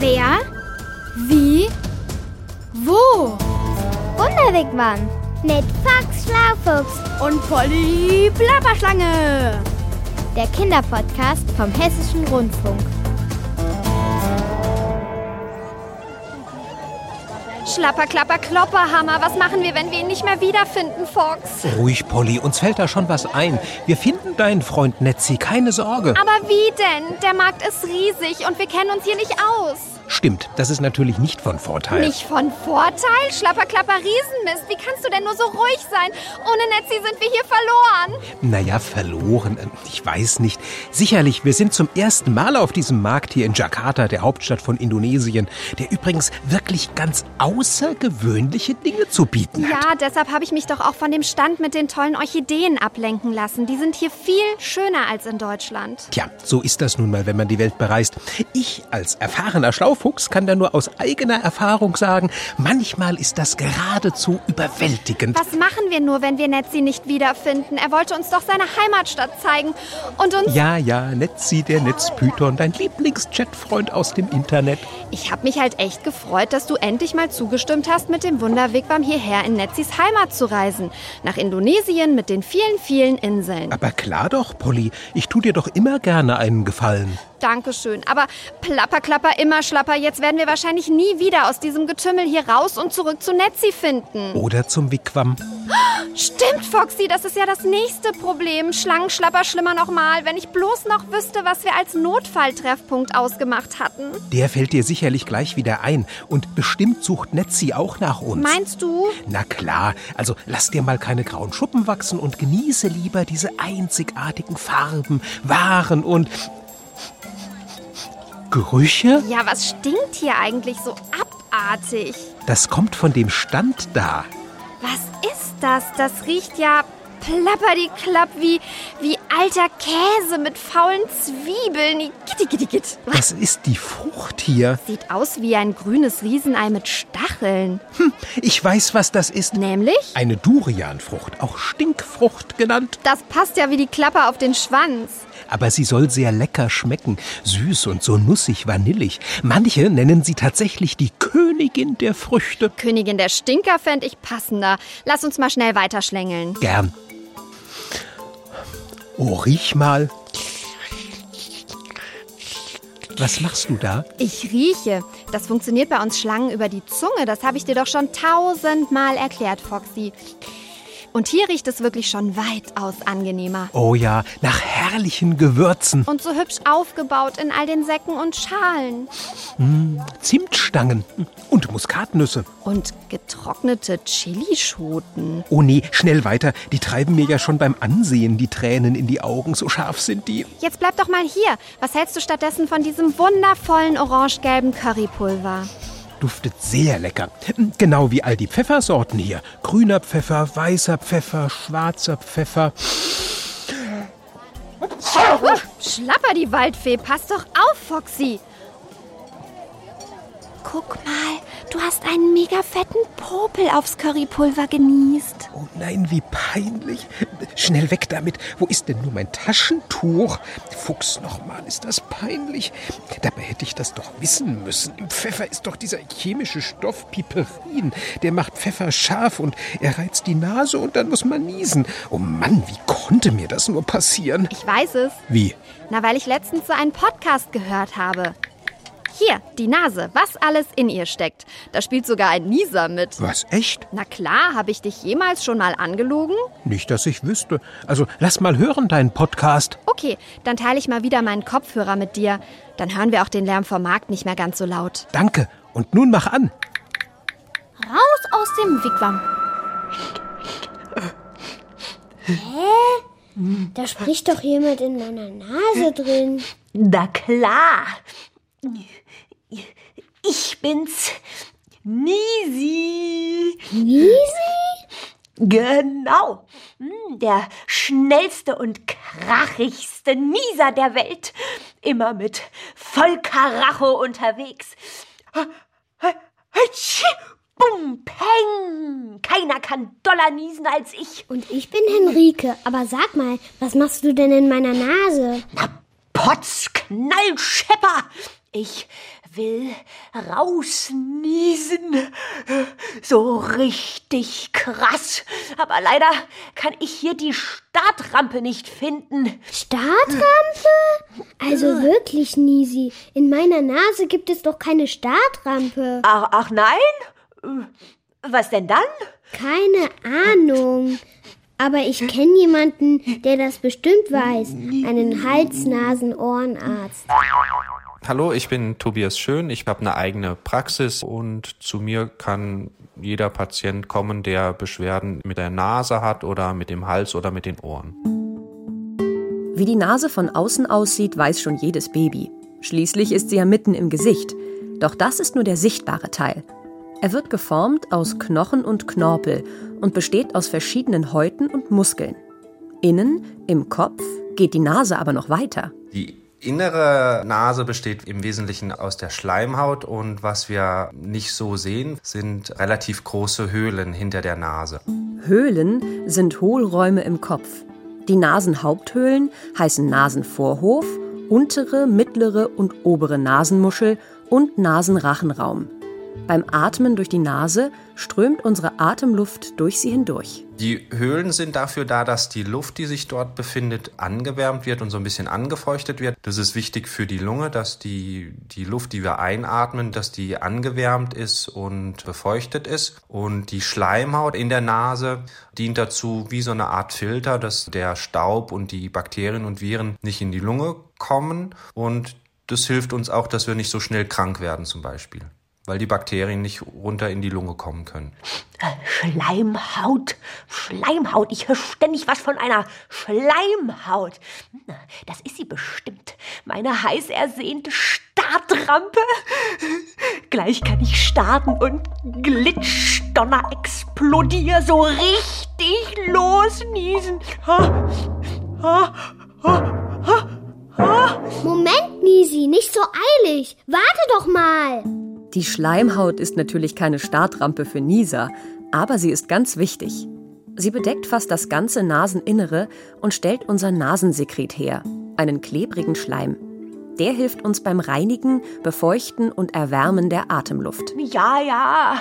Wer? Wie? Wo? Wunderwegmann. Mit Fox Schlaufuchs. Und Polly Plapperschlange. Der Kinderpodcast vom Hessischen Rundfunk. Schlapper, Klapper, Klopperhammer. Was machen wir, wenn wir ihn nicht mehr wiederfinden, Fox? Ruhig, Polly, uns fällt da schon was ein. Wir finden deinen Freund Netzi, keine Sorge. Aber wie denn? Der Markt ist riesig und wir kennen uns hier nicht aus. Stimmt, das ist natürlich nicht von Vorteil. Nicht von Vorteil? Schlapper, Klapper, Riesenmist. Wie kannst du denn nur so ruhig sein? Ohne Netzi sind wir hier verloren. Naja, verloren. Ich weiß nicht. Sicherlich, wir sind zum ersten Mal auf diesem Markt hier in Jakarta, der Hauptstadt von Indonesien, der übrigens wirklich ganz außergewöhnliche Dinge zu bieten hat. Ja, deshalb habe ich mich doch auch von dem Stand mit den tollen Orchideen ablenken lassen. Die sind hier viel schöner als in Deutschland. Tja, so ist das nun mal, wenn man die Welt bereist. Ich als erfahrener Schlaufuchs kann da nur aus eigener Erfahrung sagen, manchmal ist das geradezu überwältigend. Was machen wir nur, wenn wir Netzi nicht wiederfinden? Er wollte uns doch seine Heimatstadt zeigen und uns... Ja, ja, Netzi, der Netzpython, dein Lieblings-Chatfreund aus dem Internet. Ich habe mich halt echt gefreut, dass du endlich mal zugestimmt hast, mit dem Wunderwegwam hierher in Netzis Heimat zu reisen. Nach Indonesien mit den vielen, vielen Inseln. Aber klar doch, Polly, ich tu dir doch immer gerne einen Gefallen. Dankeschön. Aber plapper, klapper, immer schlapper. Jetzt werden wir wahrscheinlich nie wieder aus diesem Getümmel hier raus und zurück zu Netzi finden. Oder zum Wigwam. Stimmt, Foxy, das ist ja das nächste Problem. Schlangenschlapper schlimmer nochmal. Wenn ich bloß noch wüsste, was wir als Notfalltreffpunkt ausgemacht hatten. Der fällt dir sicherlich gleich wieder ein. Und bestimmt sucht Netzi auch nach uns. Meinst du? Na klar, also lass dir mal keine grauen Schuppen wachsen und genieße lieber diese einzigartigen Farben, Waren und Gerüche. Ja, was stinkt hier eigentlich so abartig? Das kommt von dem Stand da. Was ist das? Das riecht ja plapperdiklapp wie, wie alter Käse mit faulen Zwiebeln. Gittigittigit. Das ist die Frucht hier. Sieht aus wie ein grünes Riesenei mit Stacheln. Hm, ich weiß, was das ist. Nämlich? Eine Durianfrucht, auch Stinkfrucht genannt. Das passt ja wie die Klappe auf den Schwanz. Aber sie soll sehr lecker schmecken, süß und so nussig vanillig. Manche nennen sie tatsächlich die Königin der Früchte. Königin der Stinker fänd ich passender. Lass uns mal schnell weiterschlängeln. Gern. Oh, riech mal. Was machst du da? Ich rieche. Das funktioniert bei uns Schlangen über die Zunge. Das habe ich dir doch schon tausendmal erklärt, Foxy. Und hier riecht es wirklich schon weitaus angenehmer. Oh ja, nach herrlichen Gewürzen. Und so hübsch aufgebaut in all den Säcken und Schalen. Mm, Zimtstangen und Muskatnüsse. Und getrocknete Chilischoten. Oh nee, schnell weiter. Die treiben mir ja schon beim Ansehen die Tränen in die Augen. So scharf sind die. Jetzt bleib doch mal hier. Was hältst du stattdessen von diesem wundervollen orange-gelben Currypulver? Duftet sehr lecker. Genau wie all die Pfeffersorten hier. Grüner Pfeffer, weißer Pfeffer, schwarzer Pfeffer. Schlapper die Waldfee. Pass doch auf, Foxy. Guck mal, du hast einen mega fetten Popel aufs Currypulver genießt. Oh nein, wie peinlich. Schnell weg damit. Wo ist denn nur mein Taschentuch? Fuchs nochmal, ist das peinlich. Dabei hätte ich das doch wissen müssen. Im Pfeffer ist doch dieser chemische Stoff Piperin. Der macht Pfeffer scharf und er reizt die Nase und dann muss man niesen. Oh Mann, wie konnte mir das nur passieren? Ich weiß es. Wie? Na, weil ich letztens so einen Podcast gehört habe. Hier, die Nase, was alles in ihr steckt. Da spielt sogar ein Nieser mit. Was, echt? Na klar, habe ich dich jemals schon mal angelogen? Nicht, dass ich wüsste. Also lass mal hören, deinen Podcast. Okay, dann teile ich mal wieder meinen Kopfhörer mit dir. Dann hören wir auch den Lärm vom Markt nicht mehr ganz so laut. Danke. Und nun mach an. Raus aus dem Wigwam. Hä? Da spricht doch jemand in meiner Nase drin. Na klar. Ich bin's, Nisi. Nisi? Genau. Hm, Der schnellste und krachigste Nieser der Welt. Immer mit Vollkaracho unterwegs. Bum, peng. Keiner kann doller niesen als ich. Und ich bin Henrike. Aber sag mal, was machst du denn in meiner Nase? Na, Potz, Knall, Schepper. Ich will rausniesen. So richtig krass. Aber leider kann ich hier die Startrampe nicht finden. Startrampe? Also wirklich, Nisi. In meiner Nase gibt es doch keine Startrampe. Ach, ach nein? Was denn dann? Keine Ahnung. Aber ich kenne jemanden, der das bestimmt weiß. Einen Hals-Nasen-Ohrenarzt. Hallo, ich bin Tobias Schön. Ich habe eine eigene Praxis und zu mir kann jeder Patient kommen, der Beschwerden mit der Nase hat oder mit dem Hals oder mit den Ohren. Wie die Nase von außen aussieht, weiß schon jedes Baby. Schließlich ist sie ja mitten im Gesicht. Doch das ist nur der sichtbare Teil. Er wird geformt aus Knochen und Knorpel und besteht aus verschiedenen Häuten und Muskeln. Innen, im Kopf, geht die Nase aber noch weiter. Die innere Nase besteht im Wesentlichen aus der Schleimhaut und was wir nicht so sehen, sind relativ große Höhlen hinter der Nase. Höhlen sind Hohlräume im Kopf. Die Nasenhaupthöhlen heißen Nasenvorhof, untere, mittlere und obere Nasenmuschel und Nasenrachenraum. Beim Atmen durch die Nase strömt unsere Atemluft durch sie hindurch. Die Höhlen sind dafür da, dass die Luft, die sich dort befindet, angewärmt wird und so ein bisschen angefeuchtet wird. Das ist wichtig für die Lunge, dass die, die Luft, die wir einatmen, dass die angewärmt ist und befeuchtet ist. Und die Schleimhaut in der Nase dient dazu wie so eine Art Filter, dass der Staub und die Bakterien und Viren nicht in die Lunge kommen. Und das hilft uns auch, dass wir nicht so schnell krank werden zum Beispiel weil die Bakterien nicht runter in die Lunge kommen können. Schleimhaut, Schleimhaut. Ich höre ständig was von einer Schleimhaut. Das ist sie bestimmt. Meine heiß ersehnte Startrampe. Gleich kann ich starten und Glitschdonner explodier so richtig losniesen. Ha, ha, ha, Moment, Nisi, nicht so eilig. Warte doch mal. Die Schleimhaut ist natürlich keine Startrampe für Nieser, aber sie ist ganz wichtig. Sie bedeckt fast das ganze Naseninnere und stellt unser Nasensekret her, einen klebrigen Schleim. Der hilft uns beim Reinigen, Befeuchten und Erwärmen der Atemluft. Ja, ja.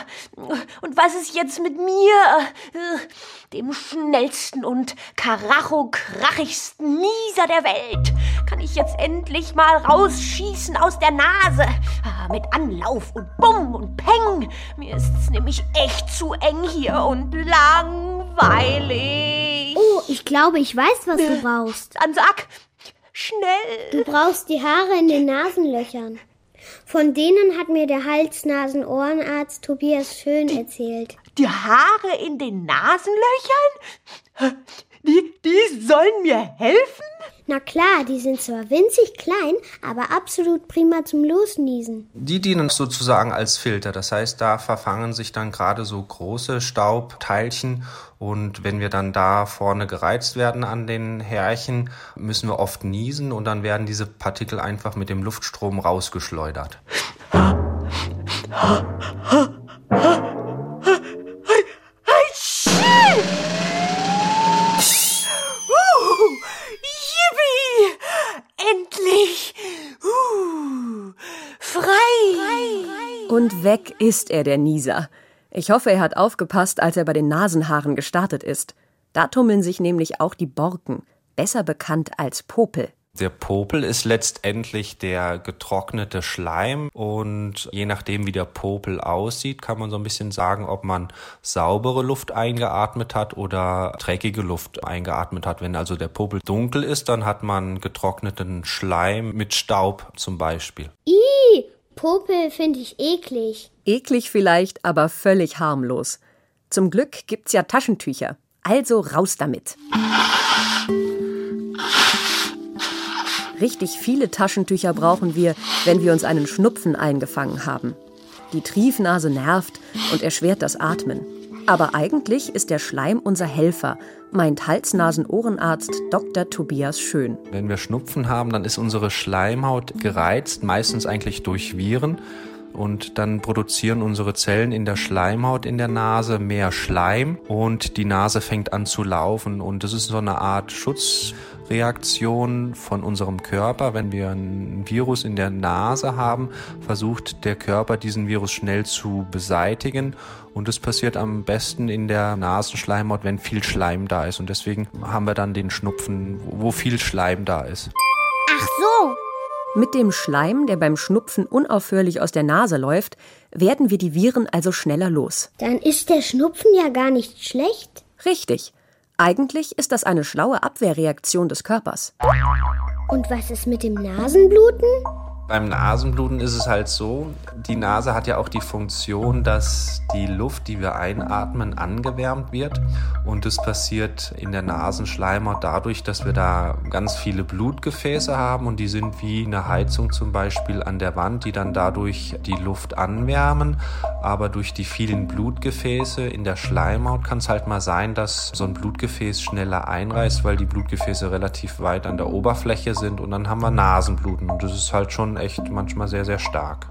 Und was ist jetzt mit mir? Dem schnellsten und karacho-krachigsten Nieser der Welt. Kann ich jetzt endlich mal rausschießen aus der Nase? Ah, mit Anlauf und Bumm und Peng. Mir ist's nämlich echt zu eng hier und langweilig. Oh, ich glaube, ich weiß, was du brauchst. Dann sag, Schnell! Du brauchst die Haare in den Nasenlöchern. Von denen hat mir der Hals-Nasen-Ohrenarzt Tobias Schön erzählt. Die Haare in den Nasenlöchern? Die, die sollen mir helfen? Na klar, die sind zwar winzig klein, aber absolut prima zum Losniesen. Die dienen sozusagen als Filter. Das heißt, da verfangen sich dann gerade so große Staubteilchen und wenn wir dann da vorne gereizt werden an den Härchen, müssen wir oft niesen und dann werden diese Partikel einfach mit dem Luftstrom rausgeschleudert. Und weg ist er, der Nieser. Ich hoffe, er hat aufgepasst, als er bei den Nasenhaaren gestartet ist. Da tummeln sich nämlich auch die Borken, besser bekannt als Popel. Der Popel ist letztendlich der getrocknete Schleim und je nachdem, wie der Popel aussieht, kann man so ein bisschen sagen, ob man saubere Luft eingeatmet hat oder dreckige Luft eingeatmet hat. Wenn also der Popel dunkel ist, dann hat man getrockneten Schleim mit Staub zum Beispiel. Ih, Popel finde ich eklig. Eklig vielleicht, aber völlig harmlos. Zum Glück gibt's ja Taschentücher. Also raus damit. Richtig viele Taschentücher brauchen wir, wenn wir uns einen Schnupfen eingefangen haben. Die Triefnase nervt und erschwert das Atmen. Aber eigentlich ist der Schleim unser Helfer, meint Hals-Nasen-Ohrenarzt Dr. Tobias Schön. Wenn wir Schnupfen haben, dann ist unsere Schleimhaut gereizt, meistens eigentlich durch Viren. Und dann produzieren unsere Zellen in der Schleimhaut in der Nase mehr Schleim und die Nase fängt an zu laufen. Und das ist so eine Art Schutz Reaktion von unserem Körper. Wenn wir ein Virus in der Nase haben, versucht der Körper diesen Virus schnell zu beseitigen. Und es passiert am besten in der Nasenschleimhaut, wenn viel Schleim da ist. Und deswegen haben wir dann den Schnupfen, wo viel Schleim da ist. Ach so. Mit dem Schleim, der beim Schnupfen unaufhörlich aus der Nase läuft, werden wir die Viren also schneller los. Dann ist der Schnupfen ja gar nicht schlecht. Richtig. Eigentlich ist das eine schlaue Abwehrreaktion des Körpers. Und was ist mit dem Nasenbluten? Beim Nasenbluten ist es halt so, die Nase hat ja auch die Funktion, dass die Luft, die wir einatmen, angewärmt wird. Und das passiert in der Nasenschleimhaut dadurch, dass wir da ganz viele Blutgefäße haben und die sind wie eine Heizung zum Beispiel an der Wand, die dann dadurch die Luft anwärmen. Aber durch die vielen Blutgefäße in der Schleimhaut kann es halt mal sein, dass so ein Blutgefäß schneller einreißt, weil die Blutgefäße relativ weit an der Oberfläche sind und dann haben wir Nasenbluten. Und das ist halt schon echt manchmal sehr, sehr stark.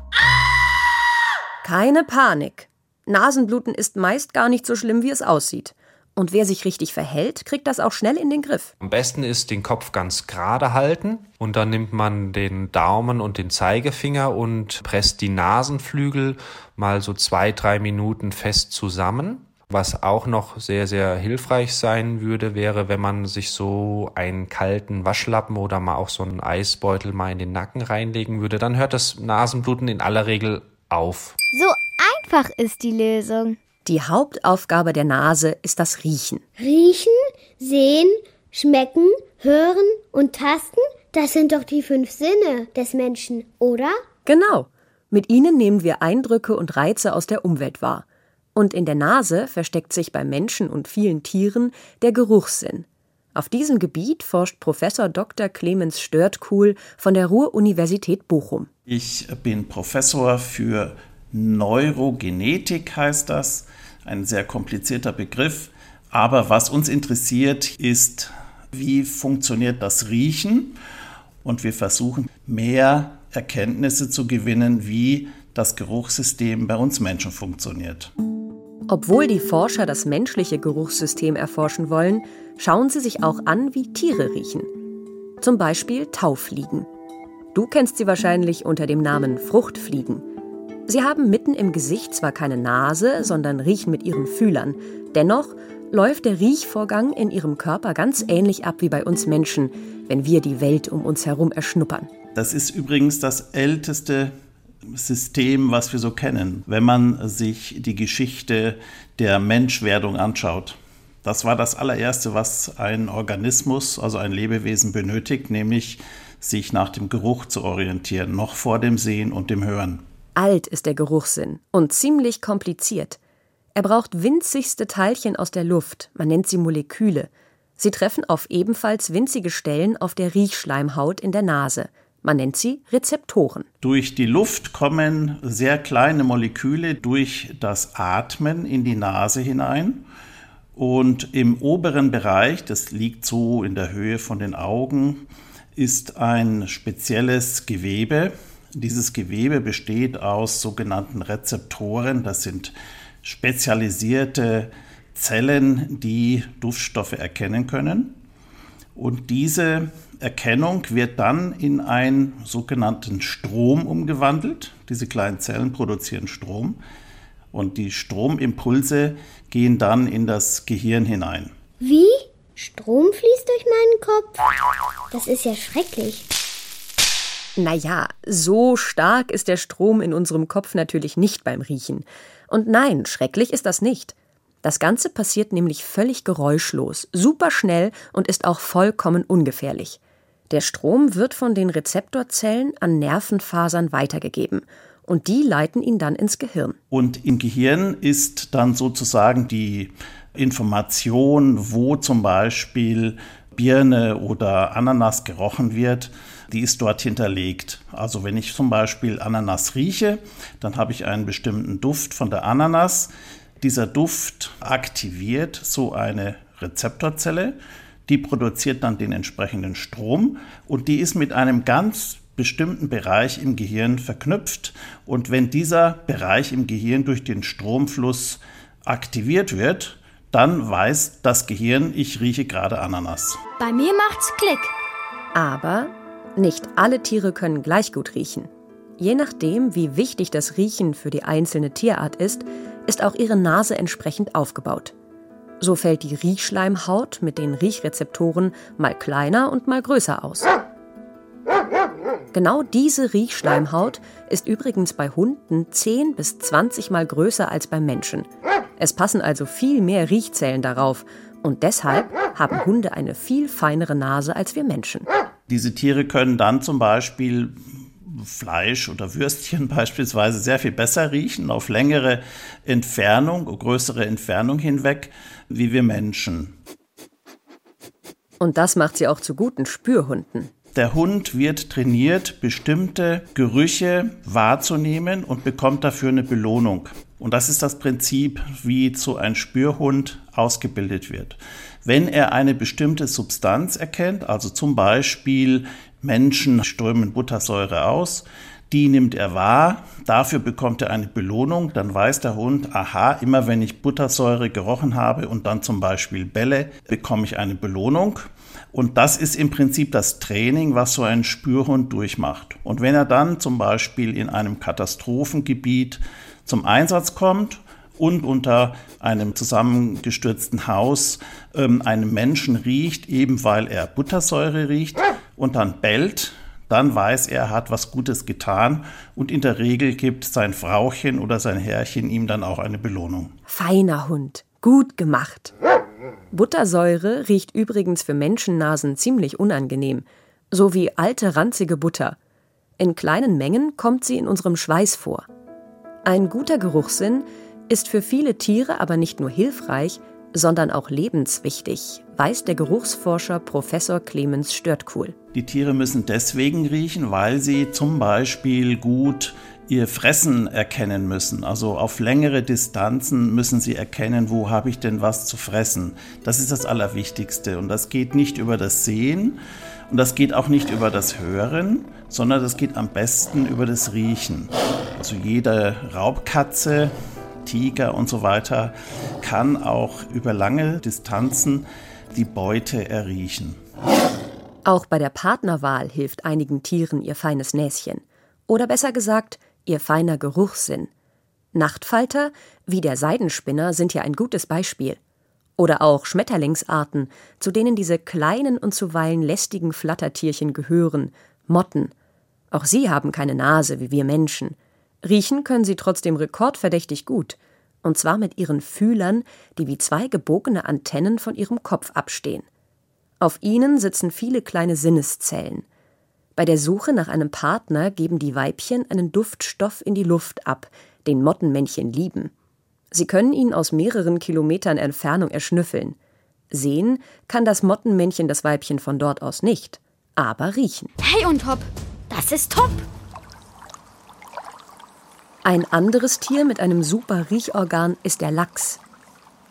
Keine Panik. Nasenbluten ist meist gar nicht so schlimm, wie es aussieht. Und wer sich richtig verhält, kriegt das auch schnell in den Griff. Am besten ist den Kopf ganz gerade halten und dann nimmt man den Daumen und den Zeigefinger und presst die Nasenflügel mal so zwei, drei Minuten fest zusammen. Was auch noch sehr, sehr hilfreich sein würde, wäre, wenn man sich so einen kalten Waschlappen oder mal auch so einen Eisbeutel mal in den Nacken reinlegen würde. Dann hört das Nasenbluten in aller Regel auf. So einfach ist die Lösung. Die Hauptaufgabe der Nase ist das Riechen. Riechen, sehen, schmecken, hören und tasten, das sind doch die fünf Sinne des Menschen, oder? Genau. Mit ihnen nehmen wir Eindrücke und Reize aus der Umwelt wahr. Und in der Nase versteckt sich bei Menschen und vielen Tieren der Geruchssinn. Auf diesem Gebiet forscht Professor Dr. Clemens Störtkuhl von der Ruhr-Universität Bochum. Ich bin Professor für Neurogenetik, heißt das. Ein sehr komplizierter Begriff. Aber was uns interessiert, ist, wie funktioniert das Riechen? Und wir versuchen mehr Erkenntnisse zu gewinnen, wie das Geruchssystem bei uns Menschen funktioniert. Obwohl die Forscher das menschliche Geruchssystem erforschen wollen, schauen sie sich auch an, wie Tiere riechen. Zum Beispiel Taufliegen. Du kennst sie wahrscheinlich unter dem Namen Fruchtfliegen. Sie haben mitten im Gesicht zwar keine Nase, sondern riechen mit ihren Fühlern. Dennoch läuft der Riechvorgang in ihrem Körper ganz ähnlich ab wie bei uns Menschen, wenn wir die Welt um uns herum erschnuppern. Das ist übrigens das älteste System, was wir so kennen, wenn man sich die Geschichte der Menschwerdung anschaut. Das war das allererste, was ein Organismus, also ein Lebewesen benötigt, nämlich sich nach dem Geruch zu orientieren, noch vor dem Sehen und dem Hören. Alt ist der Geruchssinn und ziemlich kompliziert. Er braucht winzigste Teilchen aus der Luft, man nennt sie Moleküle. Sie treffen auf ebenfalls winzige Stellen auf der Riechschleimhaut in der Nase. Man nennt sie Rezeptoren. Durch die Luft kommen sehr kleine Moleküle durch das Atmen in die Nase hinein. Und im oberen Bereich, das liegt so in der Höhe von den Augen, ist ein spezielles Gewebe. Dieses Gewebe besteht aus sogenannten Rezeptoren. Das sind spezialisierte Zellen, die Duftstoffe erkennen können. Und diese Erkennung wird dann in einen sogenannten Strom umgewandelt. Diese kleinen Zellen produzieren Strom und die Stromimpulse gehen dann in das Gehirn hinein. Wie? Strom fließt durch meinen Kopf? Das ist ja schrecklich. Naja, so stark ist der Strom in unserem Kopf natürlich nicht beim Riechen. Und nein, schrecklich ist das nicht. Das Ganze passiert nämlich völlig geräuschlos, superschnell und ist auch vollkommen ungefährlich. Der Strom wird von den Rezeptorzellen an Nervenfasern weitergegeben und die leiten ihn dann ins Gehirn. Und im Gehirn ist dann sozusagen die Information, wo zum Beispiel Birne oder Ananas gerochen wird, die ist dort hinterlegt. Also wenn ich zum Beispiel Ananas rieche, dann habe ich einen bestimmten Duft von der Ananas. Dieser Duft aktiviert so eine Rezeptorzelle die produziert dann den entsprechenden Strom und die ist mit einem ganz bestimmten Bereich im Gehirn verknüpft. Und wenn dieser Bereich im Gehirn durch den Stromfluss aktiviert wird, dann weiß das Gehirn, ich rieche gerade Ananas. Bei mir macht's Klick. Aber nicht alle Tiere können gleich gut riechen. Je nachdem, wie wichtig das Riechen für die einzelne Tierart ist, ist auch ihre Nase entsprechend aufgebaut. So fällt die Riechschleimhaut mit den Riechrezeptoren mal kleiner und mal größer aus. Genau diese Riechschleimhaut ist übrigens bei Hunden 10 bis 20 mal größer als beim Menschen. Es passen also viel mehr Riechzellen darauf und deshalb haben Hunde eine viel feinere Nase als wir Menschen. Diese Tiere können dann zum Beispiel Fleisch oder Würstchen beispielsweise sehr viel besser riechen auf längere Entfernung, größere Entfernung hinweg, wie wir Menschen. Und das macht sie auch zu guten Spürhunden. Der Hund wird trainiert, bestimmte Gerüche wahrzunehmen und bekommt dafür eine Belohnung. Und das ist das Prinzip, wie so ein Spürhund ausgebildet wird. Wenn er eine bestimmte Substanz erkennt, also zum Beispiel Menschen strömen Buttersäure aus, die nimmt er wahr, dafür bekommt er eine Belohnung, dann weiß der Hund, aha, immer wenn ich Buttersäure gerochen habe und dann zum Beispiel Bälle, bekomme ich eine Belohnung. Und das ist im Prinzip das Training, was so ein Spürhund durchmacht. Und wenn er dann zum Beispiel in einem Katastrophengebiet zum Einsatz kommt und unter einem zusammengestürzten Haus ähm, einem Menschen riecht, eben weil er Buttersäure riecht und dann bellt, dann weiß er, er hat was Gutes getan und in der Regel gibt sein Frauchen oder sein Herrchen ihm dann auch eine Belohnung. Feiner Hund, gut gemacht. Buttersäure riecht übrigens für Menschennasen ziemlich unangenehm, so wie alte ranzige Butter. In kleinen Mengen kommt sie in unserem Schweiß vor. Ein guter Geruchssinn ist für viele Tiere aber nicht nur hilfreich, sondern auch lebenswichtig, weiß der Geruchsforscher Professor Clemens Störtkuhl. Die Tiere müssen deswegen riechen, weil sie zum Beispiel gut ihr Fressen erkennen müssen. Also auf längere Distanzen müssen sie erkennen, wo habe ich denn was zu fressen. Das ist das Allerwichtigste. Und das geht nicht über das Sehen und das geht auch nicht über das Hören, sondern das geht am besten über das Riechen. Also jede Raubkatze, Tiger und so weiter kann auch über lange Distanzen die Beute erriechen. Auch bei der Partnerwahl hilft einigen Tieren ihr feines Näschen. Oder besser gesagt, ihr feiner Geruchssinn. Nachtfalter wie der Seidenspinner sind ja ein gutes Beispiel. Oder auch Schmetterlingsarten, zu denen diese kleinen und zuweilen lästigen Flattertierchen gehören, Motten. Auch sie haben keine Nase wie wir Menschen. Riechen können sie trotzdem rekordverdächtig gut, und zwar mit ihren Fühlern, die wie zwei gebogene Antennen von ihrem Kopf abstehen. Auf ihnen sitzen viele kleine Sinneszellen. Bei der Suche nach einem Partner geben die Weibchen einen Duftstoff in die Luft ab, den Mottenmännchen lieben. Sie können ihn aus mehreren Kilometern Entfernung erschnüffeln. Sehen kann das Mottenmännchen das Weibchen von dort aus nicht, aber riechen. Hey und Top, das ist top. Ein anderes Tier mit einem super Riechorgan ist der Lachs.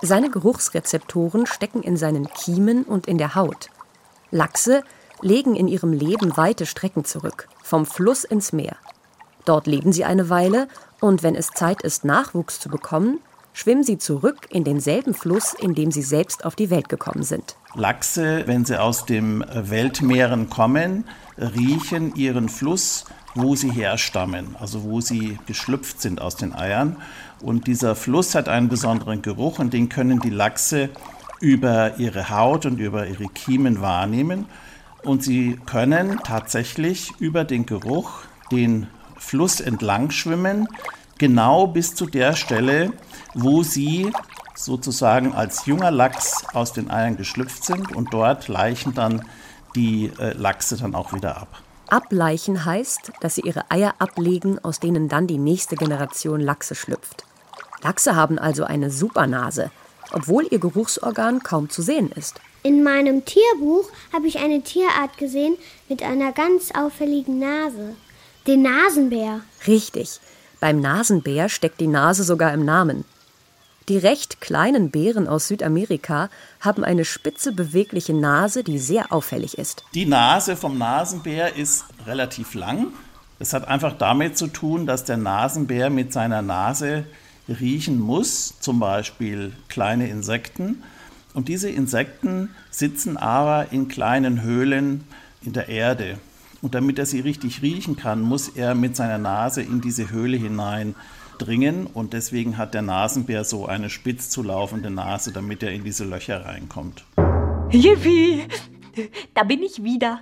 Seine Geruchsrezeptoren stecken in seinen Kiemen und in der Haut. Lachse legen in ihrem Leben weite Strecken zurück, vom Fluss ins Meer. Dort leben sie eine Weile und wenn es Zeit ist, Nachwuchs zu bekommen, schwimmen sie zurück in denselben Fluss, in dem sie selbst auf die Welt gekommen sind. Lachse, wenn sie aus dem Weltmeeren kommen, riechen ihren Fluss, wo sie herstammen, also wo sie geschlüpft sind aus den Eiern. Und dieser Fluss hat einen besonderen Geruch und den können die Lachse über ihre Haut und über ihre Kiemen wahrnehmen und sie können tatsächlich über den Geruch den Fluss entlang schwimmen, genau bis zu der Stelle, wo sie sozusagen als junger Lachs aus den Eiern geschlüpft sind und dort leichen dann die äh, Lachse dann auch wieder ab. Ableichen heißt, dass sie ihre Eier ablegen, aus denen dann die nächste Generation Lachse schlüpft. Lachse haben also eine Supernase, obwohl ihr Geruchsorgan kaum zu sehen ist. In meinem Tierbuch habe ich eine Tierart gesehen mit einer ganz auffälligen Nase. Den Nasenbär. Richtig. Beim Nasenbär steckt die Nase sogar im Namen. Die recht kleinen Bären aus Südamerika haben eine spitze, bewegliche Nase, die sehr auffällig ist. Die Nase vom Nasenbär ist relativ lang. Das hat einfach damit zu tun, dass der Nasenbär mit seiner Nase riechen muss, zum Beispiel kleine Insekten. Und diese Insekten sitzen aber in kleinen Höhlen in der Erde. Und damit er sie richtig riechen kann, muss er mit seiner Nase in diese Höhle hineindringen. Und deswegen hat der Nasenbär so eine spitz zulaufende Nase, damit er in diese Löcher reinkommt. Yippie! Da bin ich wieder.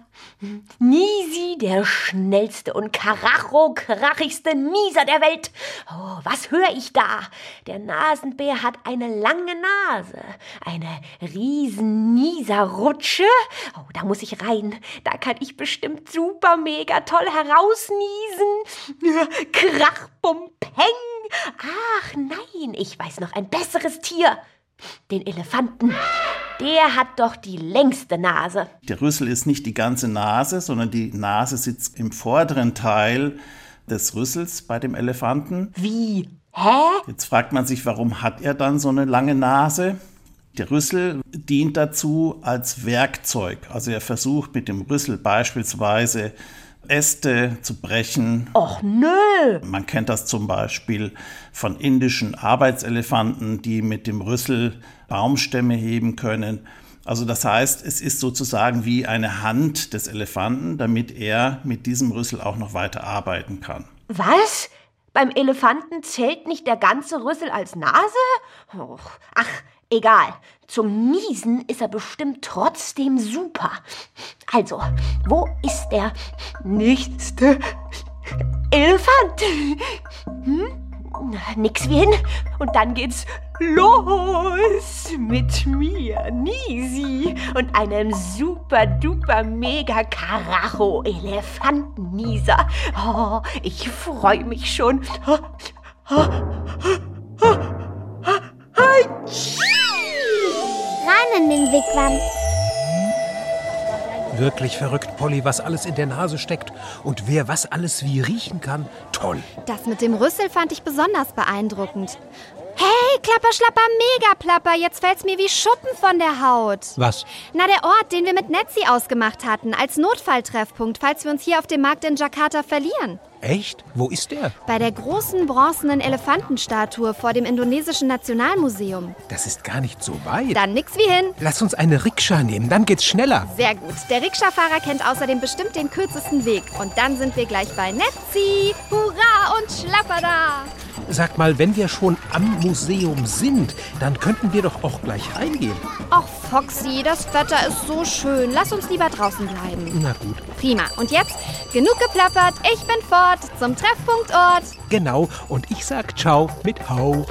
Nisi, der schnellste und karacho-krachigste Nieser der Welt. Oh, was höre ich da? Der Nasenbär hat eine lange Nase, eine riesen Nieserrutsche. Oh, da muss ich rein. Da kann ich bestimmt super mega toll herausniesen. Krach, bum, peng. Ach nein, ich weiß noch ein besseres Tier. Den Elefanten. Der hat doch die längste Nase. Der Rüssel ist nicht die ganze Nase, sondern die Nase sitzt im vorderen Teil des Rüssels bei dem Elefanten. Wie? Hä? Jetzt fragt man sich, warum hat er dann so eine lange Nase? Der Rüssel dient dazu als Werkzeug. Also er versucht mit dem Rüssel beispielsweise Äste zu brechen. Och nö. Man kennt das zum Beispiel von indischen Arbeitselefanten, die mit dem Rüssel Baumstämme heben können. Also das heißt, es ist sozusagen wie eine Hand des Elefanten, damit er mit diesem Rüssel auch noch weiter arbeiten kann. Was? Beim Elefanten zählt nicht der ganze Rüssel als Nase? Och, ach, egal. Zum Niesen ist er bestimmt trotzdem super. Also, wo ist der nächste Elefant? Hm? Nix wie hin. Und dann geht's los mit mir, Nisi, und einem super duper mega Karacho Elefantennieser. Oh, ich freue mich schon. Rein in den Wigwam. Wirklich verrückt, Polly, was alles in der Nase steckt. Und wer was alles wie riechen kann. Toll. Das mit dem Rüssel fand ich besonders beeindruckend. Hey, Klapper, Schlapper, Megaplapper, jetzt fällt's mir wie Schuppen von der Haut. Was? Na, der Ort, den wir mit Netzi ausgemacht hatten, als Notfalltreffpunkt, falls wir uns hier auf dem Markt in Jakarta verlieren. Echt? Wo ist der? Bei der großen bronzenen Elefantenstatue vor dem indonesischen Nationalmuseum. Das ist gar nicht so weit. Dann nix wie hin. Lass uns eine Rikscha nehmen, dann geht's schneller. Sehr gut. Der Rikscha-Fahrer kennt außerdem bestimmt den kürzesten Weg. Und dann sind wir gleich bei Netzi. Hurra und Schlapperda. Sag mal, wenn wir schon am Museum sind, dann könnten wir doch auch gleich reingehen. Och, Foxy, das Wetter ist so schön. Lass uns lieber draußen bleiben. Na gut. Prima. Und jetzt genug geplappert. Ich bin fort zum Treffpunktort. Genau. Und ich sag Ciao mit Hau.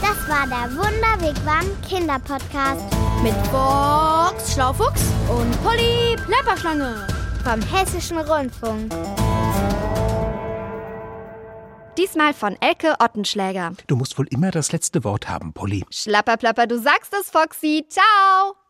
Das war der Wunderwigwam Kinderpodcast Mit Box Schlaufuchs und Polly Plapperschlange. vom Hessischen Rundfunk. Diesmal von Elke Ottenschläger. Du musst wohl immer das letzte Wort haben, Polly. Schlapperplapper, du sagst es, Foxy. Ciao.